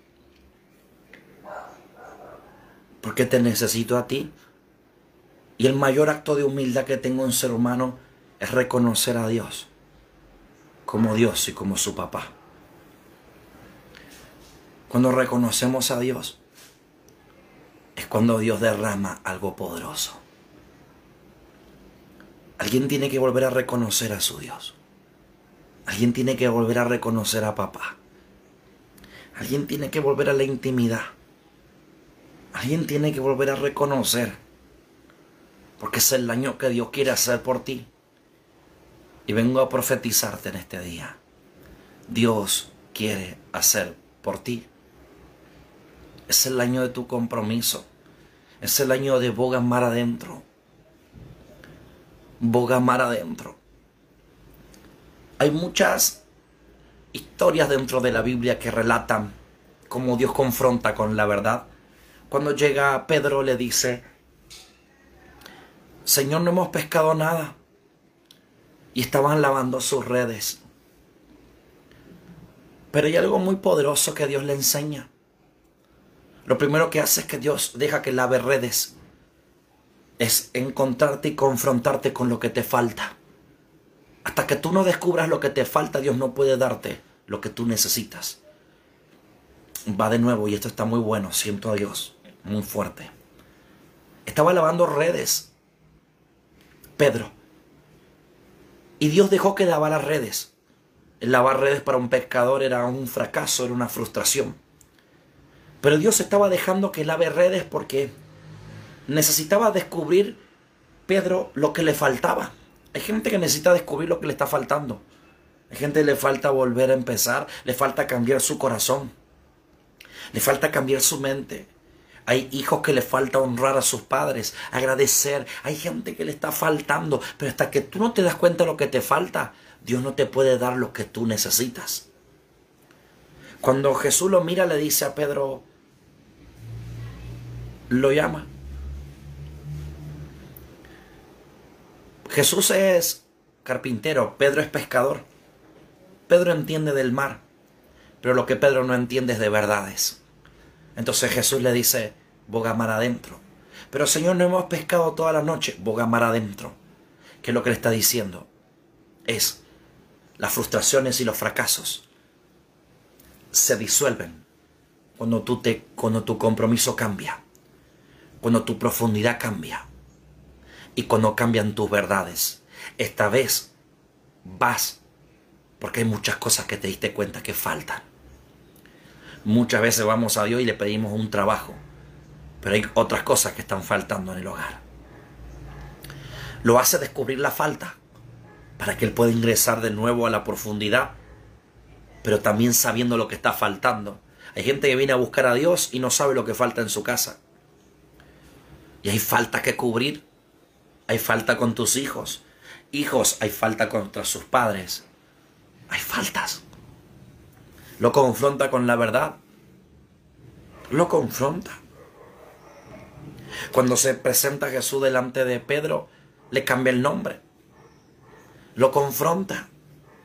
A: Porque te necesito a ti. Y el mayor acto de humildad que tengo en ser humano es reconocer a Dios como Dios y como su papá. Cuando reconocemos a Dios, es cuando Dios derrama algo poderoso. Alguien tiene que volver a reconocer a su Dios. Alguien tiene que volver a reconocer a papá. Alguien tiene que volver a la intimidad. Alguien tiene que volver a reconocer. Porque es el daño que Dios quiere hacer por ti. Y vengo a profetizarte en este día. Dios quiere hacer por ti. Es el año de tu compromiso. Es el año de boga mar adentro boga mar adentro. Hay muchas historias dentro de la Biblia que relatan cómo Dios confronta con la verdad. Cuando llega Pedro le dice, Señor, no hemos pescado nada. Y estaban lavando sus redes. Pero hay algo muy poderoso que Dios le enseña. Lo primero que hace es que Dios deja que lave redes es encontrarte y confrontarte con lo que te falta. Hasta que tú no descubras lo que te falta, Dios no puede darte lo que tú necesitas. Va de nuevo, y esto está muy bueno, siento a Dios, muy fuerte. Estaba lavando redes, Pedro. Y Dios dejó que lavara redes. El lavar redes para un pescador era un fracaso, era una frustración. Pero Dios estaba dejando que lave redes porque necesitaba descubrir Pedro lo que le faltaba. Hay gente que necesita descubrir lo que le está faltando. Hay gente que le falta volver a empezar, le falta cambiar su corazón, le falta cambiar su mente. Hay hijos que le falta honrar a sus padres, agradecer. Hay gente que le está faltando, pero hasta que tú no te das cuenta de lo que te falta, Dios no te puede dar lo que tú necesitas. Cuando Jesús lo mira, le dice a Pedro, lo llama. Jesús es carpintero, Pedro es pescador. Pedro entiende del mar, pero lo que Pedro no entiende es de verdades. Entonces Jesús le dice, boga mar adentro. Pero Señor, no hemos pescado toda la noche, boga mar adentro. ¿Qué es lo que le está diciendo? Es las frustraciones y los fracasos se disuelven cuando, tú te, cuando tu compromiso cambia, cuando tu profundidad cambia y cuando cambian tus verdades. Esta vez vas porque hay muchas cosas que te diste cuenta que faltan. Muchas veces vamos a Dios y le pedimos un trabajo, pero hay otras cosas que están faltando en el hogar. Lo hace descubrir la falta para que Él pueda ingresar de nuevo a la profundidad, pero también sabiendo lo que está faltando. Hay gente que viene a buscar a Dios y no sabe lo que falta en su casa. Y hay falta que cubrir hay falta con tus hijos. Hijos, hay falta contra sus padres. Hay faltas. Lo confronta con la verdad. Lo confronta. Cuando se presenta Jesús delante de Pedro, le cambia el nombre. Lo confronta.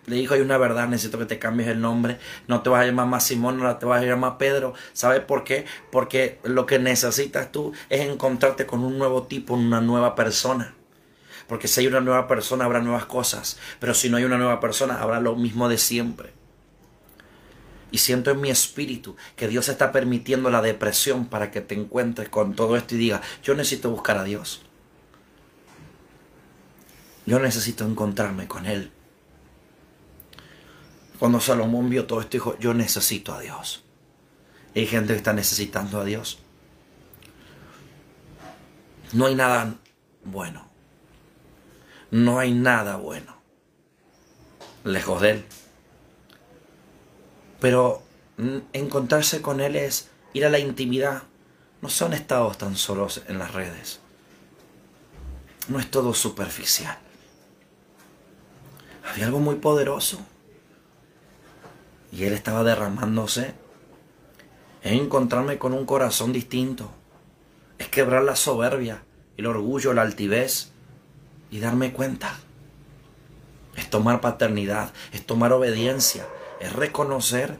A: Le dijo, hay una verdad, necesito que te cambies el nombre. No te vas a llamar más Simón, ahora te vas a llamar Pedro. ¿Sabes por qué? Porque lo que necesitas tú es encontrarte con un nuevo tipo, una nueva persona. Porque si hay una nueva persona, habrá nuevas cosas. Pero si no hay una nueva persona, habrá lo mismo de siempre. Y siento en mi espíritu que Dios está permitiendo la depresión para que te encuentres con todo esto y diga, yo necesito buscar a Dios. Yo necesito encontrarme con Él. Cuando Salomón vio todo esto, dijo, yo necesito a Dios. Hay gente que está necesitando a Dios. No hay nada bueno. No hay nada bueno. Lejos de Él. Pero encontrarse con Él es ir a la intimidad. No son estados tan solos en las redes. No es todo superficial. Había algo muy poderoso. Y Él estaba derramándose. Es encontrarme con un corazón distinto. Es quebrar la soberbia, el orgullo, la altivez. Y darme cuenta. Es tomar paternidad, es tomar obediencia, es reconocer,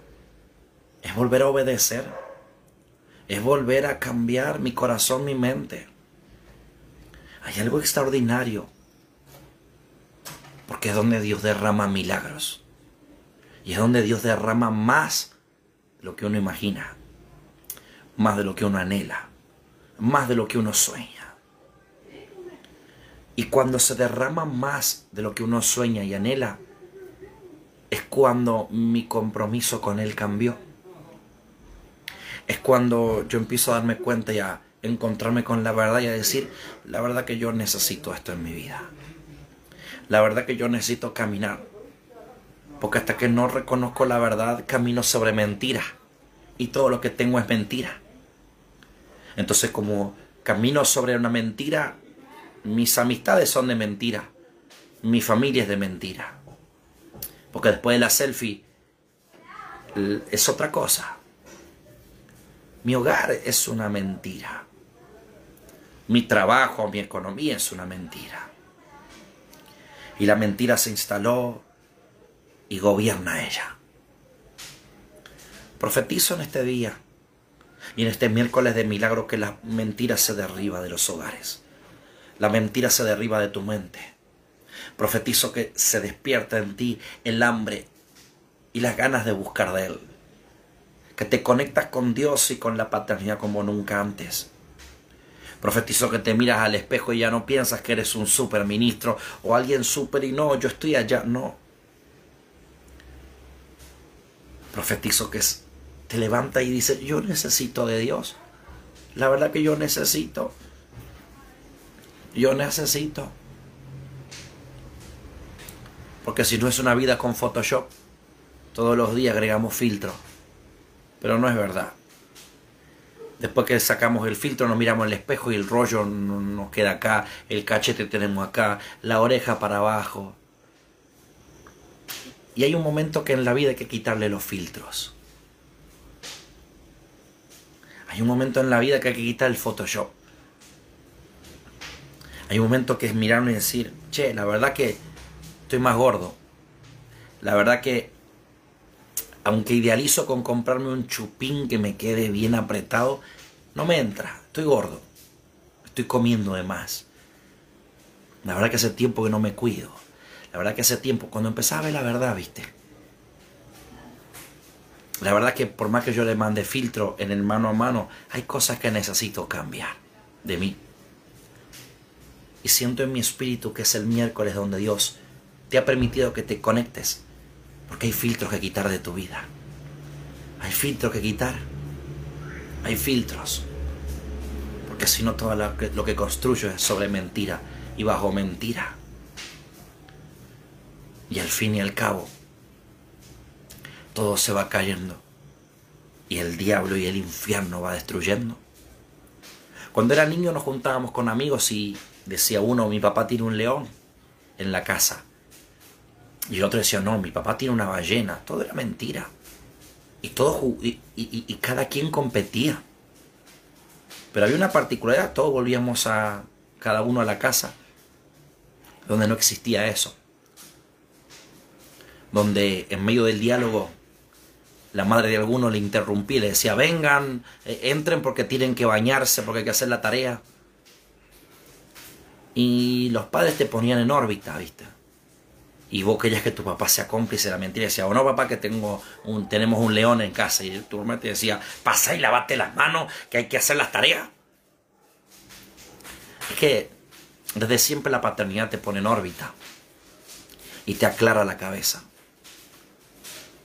A: es volver a obedecer, es volver a cambiar mi corazón, mi mente. Hay algo extraordinario, porque es donde Dios derrama milagros. Y es donde Dios derrama más de lo que uno imagina, más de lo que uno anhela, más de lo que uno sueña. Y cuando se derrama más de lo que uno sueña y anhela, es cuando mi compromiso con Él cambió. Es cuando yo empiezo a darme cuenta y a encontrarme con la verdad y a decir, la verdad que yo necesito esto en mi vida. La verdad que yo necesito caminar. Porque hasta que no reconozco la verdad, camino sobre mentira. Y todo lo que tengo es mentira. Entonces como camino sobre una mentira, mis amistades son de mentira. Mi familia es de mentira. Porque después de la selfie es otra cosa. Mi hogar es una mentira. Mi trabajo, mi economía es una mentira. Y la mentira se instaló y gobierna ella. Profetizo en este día y en este miércoles de milagro que la mentira se derriba de los hogares. La mentira se derriba de tu mente. Profetizo que se despierta en ti el hambre y las ganas de buscar de Él. Que te conectas con Dios y con la paternidad como nunca antes. Profetizo que te miras al espejo y ya no piensas que eres un superministro o alguien super y no, yo estoy allá. No. Profetizo que te levanta y dice, yo necesito de Dios. La verdad que yo necesito. Yo necesito. Porque si no es una vida con Photoshop, todos los días agregamos filtro. Pero no es verdad. Después que sacamos el filtro nos miramos el espejo y el rollo nos queda acá, el cachete tenemos acá, la oreja para abajo. Y hay un momento que en la vida hay que quitarle los filtros. Hay un momento en la vida que hay que quitar el Photoshop. Hay un momento que es mirarme y decir, che, la verdad que estoy más gordo. La verdad que, aunque idealizo con comprarme un chupín que me quede bien apretado, no me entra. Estoy gordo. Estoy comiendo de más. La verdad que hace tiempo que no me cuido. La verdad que hace tiempo, cuando empezaba a ver la verdad, viste. La verdad que por más que yo le mande filtro en el mano a mano, hay cosas que necesito cambiar de mí. Y siento en mi espíritu que es el miércoles donde Dios te ha permitido que te conectes. Porque hay filtros que quitar de tu vida. Hay filtros que quitar. Hay filtros. Porque si no todo lo que construyo es sobre mentira y bajo mentira. Y al fin y al cabo, todo se va cayendo. Y el diablo y el infierno va destruyendo. Cuando era niño nos juntábamos con amigos y decía uno, mi papá tiene un león en la casa. Y el otro decía, no, mi papá tiene una ballena. Todo era mentira. Y, todo, y, y, cada quien competía. Pero había una particularidad, todos volvíamos a cada uno a la casa, donde no existía eso. Donde en medio del diálogo la madre de alguno le interrumpía y le decía, vengan, eh, entren porque tienen que bañarse, porque hay que hacer la tarea. Y los padres te ponían en órbita, ¿viste? Y vos querías que tu papá sea cómplice de la mentira. Y decía, o no, papá, que tengo un, tenemos un león en casa. Y tu mamá te decía, pasa y lavate las manos, que hay que hacer las tareas. Es que desde siempre la paternidad te pone en órbita y te aclara la cabeza.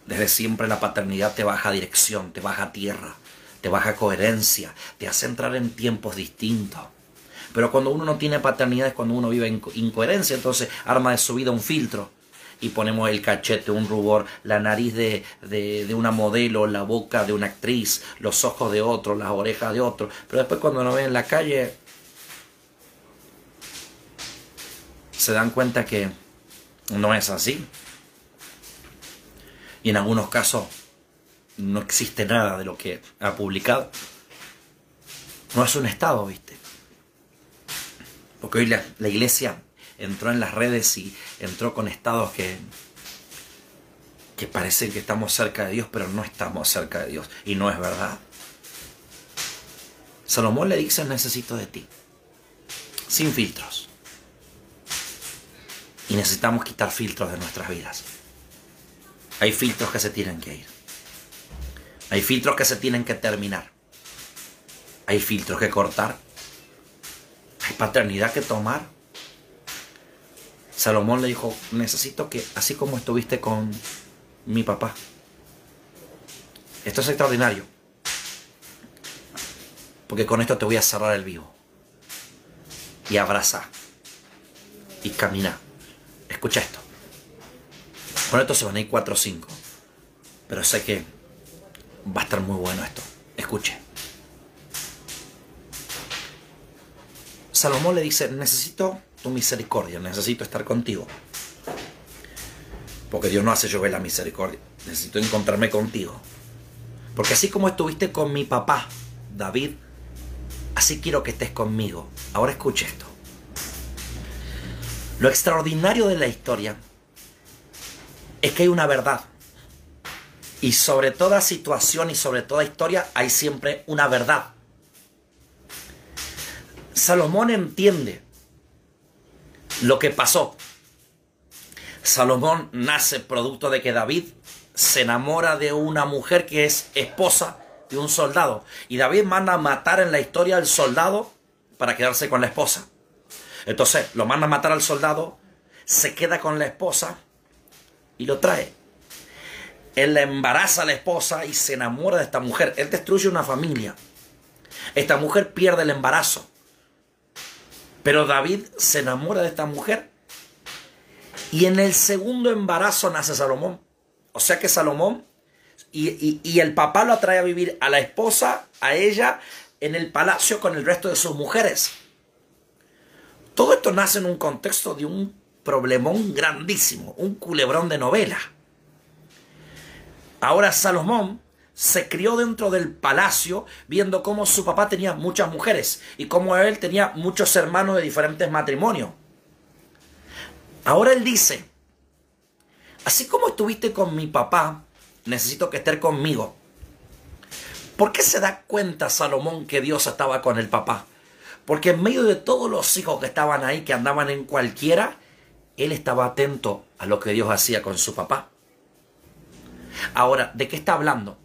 A: Desde siempre la paternidad te baja dirección, te baja tierra, te baja coherencia, te hace entrar en tiempos distintos Pero cuando uno no tiene paternidad es cuando uno vive en incoherencia, entonces arma de su vida un filtro y ponemos el cachete, un rubor, la nariz de, de, una modelo, la boca de una actriz, los ojos de otro, las orejas de otro. Pero después cuando nos ven en la calle se dan cuenta que no es así. Y en algunos casos no existe nada de lo que ha publicado. No es un estado, ¿viste? Porque hoy la, iglesia entró en las redes y entró con estados que, que parecen que estamos cerca de Dios, pero no estamos cerca de Dios. Y no es verdad. Salomón le dice, necesito de ti. Sin filtros. Y necesitamos quitar filtros de nuestras vidas. Hay filtros que se tienen que ir. Hay filtros que se tienen que terminar. Hay filtros que cortar. Hay paternidad que tomar. Salomón le dijo, necesito que, así como estuviste con mi papá, esto es extraordinario, porque con esto te voy a cerrar el vivo y abraza y camina. Escucha esto. Con esto se van a ir 4 o 5, pero sé que va a estar muy bueno esto. Escuche. Salomón le dice, necesito tu misericordia, necesito estar contigo. Porque Dios no hace llover la misericordia, necesito encontrarme contigo. Porque así como estuviste con mi papá, David, así quiero que estés conmigo. Ahora escuche esto. Lo extraordinario de la historia es que hay una verdad. Y sobre toda situación y sobre toda historia hay siempre una verdad. Salomón entiende lo que pasó. Salomón nace producto de que David se enamora de una mujer que es esposa de un soldado. Y David manda a matar en la historia al soldado para quedarse con la esposa. Entonces lo manda a matar al soldado, se queda con la esposa y lo trae. Él le embaraza a la esposa y se enamora de esta mujer. Él destruye una familia. Esta mujer pierde el embarazo. Pero David se enamora de esta mujer y en el segundo embarazo nace Salomón. O sea que Salomón y, y, el papá lo atrae a vivir a la esposa, a ella, en el palacio con el resto de sus mujeres. Todo esto nace en un contexto de un problemón grandísimo, un culebrón de novela. Ahora Salomón se crió dentro del palacio viendo cómo su papá tenía muchas mujeres y cómo él tenía muchos hermanos de diferentes matrimonios. Ahora él dice, así como estuviste con mi papá, necesito que estés conmigo. ¿Por qué se da cuenta Salomón que Dios estaba con el papá? Porque en medio de todos los hijos que estaban ahí, que andaban en cualquiera, él estaba atento a lo que Dios hacía con su papá. Ahora, ¿de qué está hablando?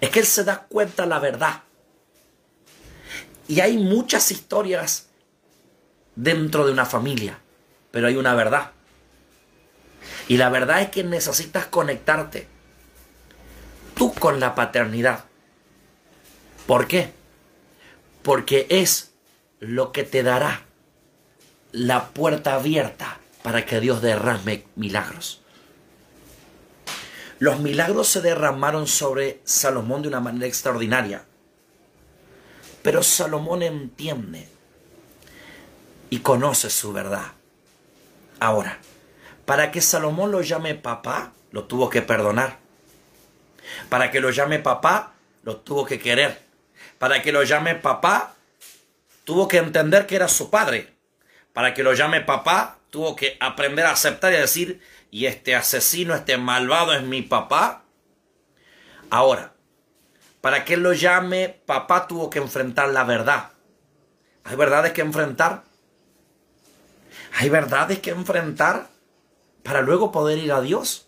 A: es que él se da cuenta la verdad. Y hay muchas historias dentro de una familia, pero hay una verdad. Y la verdad es que necesitas conectarte tú con la paternidad. ¿Por qué? Porque es lo que te dará la puerta abierta para que Dios derrame milagros. Los milagros se derramaron sobre Salomón de una manera extraordinaria. Pero Salomón entiende y conoce su verdad. Ahora, para que Salomón lo llame papá, lo tuvo que perdonar. Para que lo llame papá, lo tuvo que querer. Para que lo llame papá, tuvo que entender que era su padre. Para que lo llame papá, tuvo que aprender a aceptar y a decir, y este asesino, este malvado es mi papá. Ahora, para que lo llame papá tuvo que enfrentar la verdad. ¿Hay verdades que enfrentar? ¿Hay verdades que enfrentar para luego poder ir a Dios?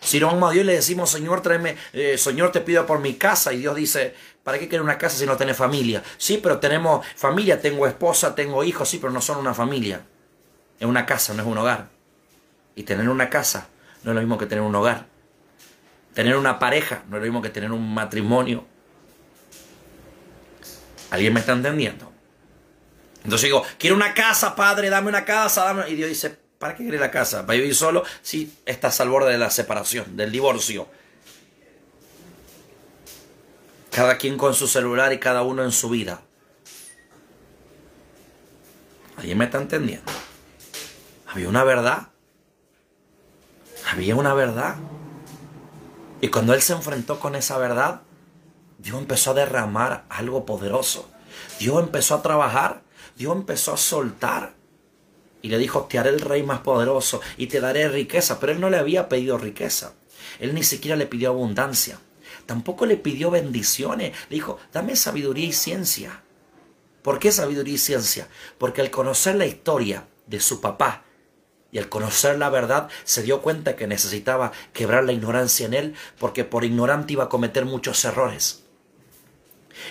A: Si no vamos a Dios y le decimos, Señor, tráeme, eh, Señor, te pido por mi casa. Y Dios dice, ¿para qué quiere una casa si no tiene familia? Sí, pero tenemos familia, tengo esposa, tengo hijos, sí, pero no son una familia. Es una casa, no es un hogar. Y tener una casa no es lo mismo que tener un hogar. Tener una pareja no es lo mismo que tener un matrimonio. ¿Alguien me está entendiendo? Entonces digo, quiero una casa, padre, dame una casa. Dame... Y Dios dice, ¿para qué quiere la casa? ¿Para vivir solo? Sí, estás al borde de la separación, del divorcio. Cada quien con su celular y cada uno en su vida. ¿Alguien me está entendiendo? Había una verdad. Había una verdad. Y cuando él se enfrentó con esa verdad, Dios empezó a derramar algo poderoso. Dios empezó a trabajar. Dios empezó a soltar. Y le dijo, te haré el rey más poderoso y te daré riqueza. Pero él no le había pedido riqueza. Él ni siquiera le pidió abundancia. Tampoco le pidió bendiciones. Le dijo, dame sabiduría y ciencia. ¿Por qué sabiduría y ciencia? Porque al conocer la historia de su papá y al conocer la verdad se dio cuenta que necesitaba quebrar la ignorancia en él porque por ignorante iba a cometer muchos errores.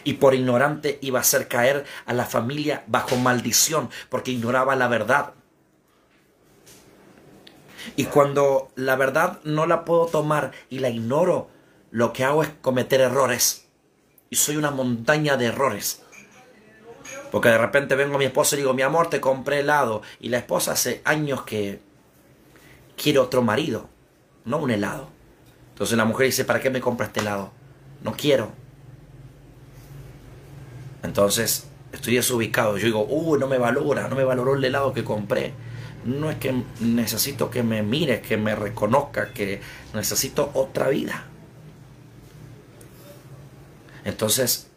A: Y por ignorante iba a hacer caer a la familia bajo maldición porque ignoraba la verdad. Y cuando la verdad no la puedo tomar y la ignoro, lo que hago es cometer errores. Y soy una montaña de errores. Porque de repente vengo a mi esposa y digo, mi amor, te compré helado. Y la esposa hace años que quiere otro marido, no un helado. Entonces la mujer dice, ¿para qué me compraste helado? No quiero. Entonces estoy desubicado. Yo digo, uh, no me valora, no me valoró el helado que compré. No es que necesito que me mire, que me reconozca, que necesito otra vida. Entonces,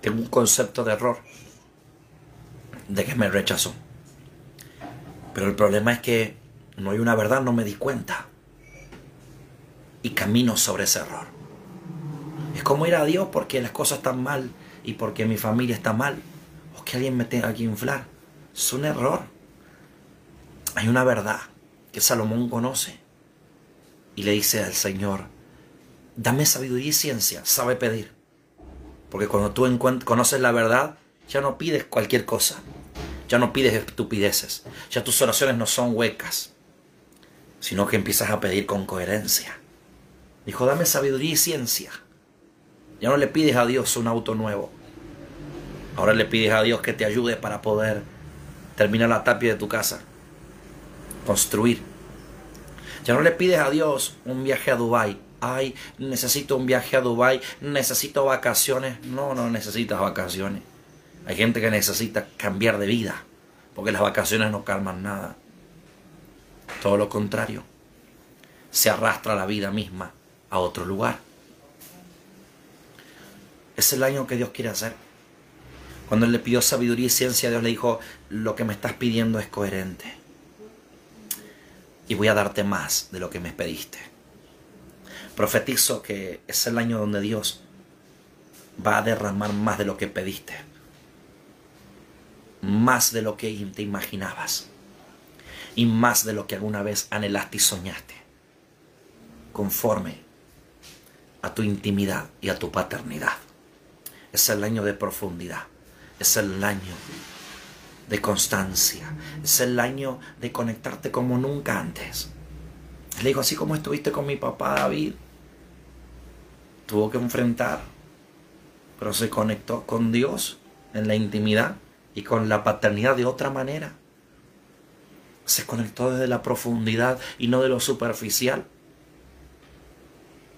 A: tengo un concepto de error de que me rechazó. Pero el problema es que no hay una verdad, no me di cuenta. Y camino sobre ese error. Es como ir a Dios porque las cosas están mal y porque mi familia está mal. O que alguien me tenga que inflar. Es un error. Hay una verdad que Salomón conoce. Y le dice al Señor, dame sabiduría y ciencia, sabe pedir. Porque cuando tú conoces la verdad, ya no pides cualquier cosa. Ya no pides estupideces. Ya tus oraciones no son huecas. Sino que empiezas a pedir con coherencia. Dijo, dame sabiduría y ciencia. Ya no le pides a Dios un auto nuevo. Ahora le pides a Dios que te ayude para poder terminar la tapia de tu casa. Construir. Ya no le pides a Dios un viaje a Dubái. Ay, necesito un viaje a Dubái, necesito vacaciones. No, no necesitas vacaciones. Hay gente que necesita cambiar de vida, porque las vacaciones no calman nada. Todo lo contrario, se arrastra la vida misma a otro lugar. Es el año que Dios quiere hacer. Cuando Él le pidió sabiduría y ciencia, Dios le dijo, lo que me estás pidiendo es coherente. Y voy a darte más de lo que me pediste. Profetizo que es el año donde Dios va a derramar más de lo que pediste más de lo que te imaginabas y más de lo que alguna vez anhelaste y soñaste, conforme a tu intimidad y a tu paternidad. Es el año de profundidad, es el año de constancia, es el año de conectarte como nunca antes. Le digo, así como estuviste con mi papá David, tuvo que enfrentar, pero se conectó con Dios en la intimidad y con la paternidad de otra manera. Se conectó desde la profundidad y no de lo superficial.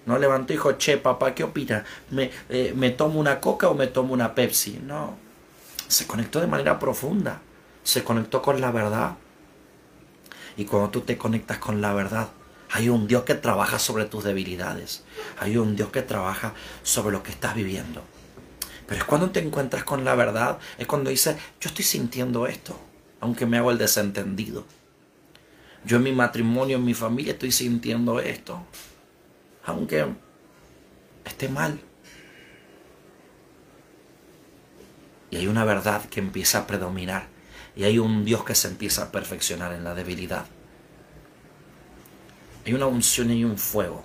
A: No levantó y dijo, che, papá, ¿qué opina? ¿Me, eh, ¿Me tomo una coca o me tomo una Pepsi? No. Se conectó de manera profunda. Se conectó con la verdad. Y cuando tú te conectas con la verdad, hay un Dios que trabaja sobre tus debilidades. Hay un Dios que trabaja sobre lo que estás viviendo. Pero es cuando te encuentras con la verdad, es cuando dices, yo estoy sintiendo esto, aunque me hago el desentendido. Yo en mi matrimonio, en mi familia estoy sintiendo esto, aunque esté mal. Y hay una verdad que empieza a predominar. Y hay un Dios que se empieza a perfeccionar en la debilidad. Hay una unción y un fuego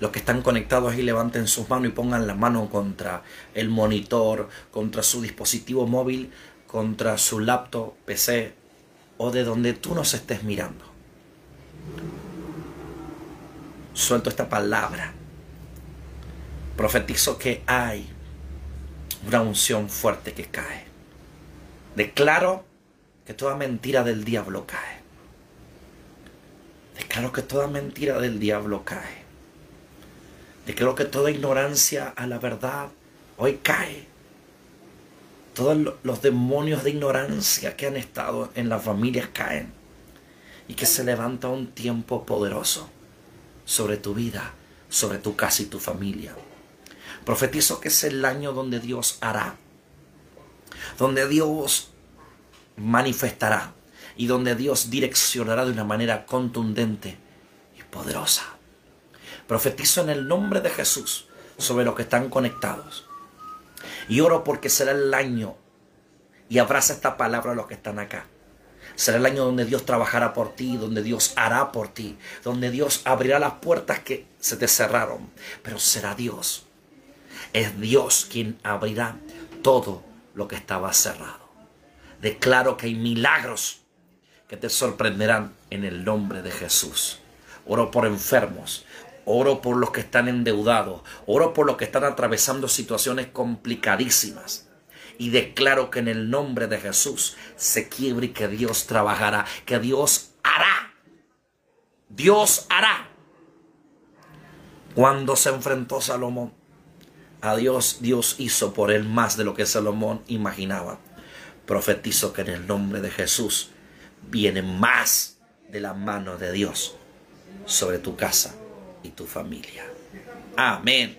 A: los que están conectados ahí levanten sus manos y pongan la mano contra el monitor, contra su dispositivo móvil, contra su laptop, PC o de donde tú nos estés mirando. Suelto esta palabra. Profetizo que hay una unción fuerte que cae. Declaro que toda mentira del diablo cae. Declaro que toda mentira del diablo cae. Declaro que toda ignorancia a la verdad hoy cae. Todos los demonios de ignorancia que han estado en las familias caen. Y que se levanta un tiempo poderoso sobre tu vida, sobre tu casa y tu familia. Profetizo que es el año donde Dios hará, donde Dios manifestará y donde Dios direccionará de una manera contundente y poderosa. Profetizo en el nombre de Jesús sobre los que están conectados. Y oro porque será el año, y abraza esta palabra a los que están acá. Será el año donde Dios trabajará por ti, donde Dios hará por ti, donde Dios abrirá las puertas que se te cerraron. Pero será Dios. Es Dios quien abrirá todo lo que estaba cerrado. Declaro que hay milagros que te sorprenderán en el nombre de Jesús. Oro por enfermos, oro por los que están endeudados, oro por los que están atravesando situaciones complicadísimas. Y declaro que en el nombre de Jesús se quiebre y que Dios trabajará, que Dios hará. Dios hará. Cuando se enfrentó Salomón a Dios, Dios hizo por él más de lo que Salomón imaginaba. Profetizo que en el nombre de Jesús viene más de la mano de Dios sobre tu casa y tu familia. Amén.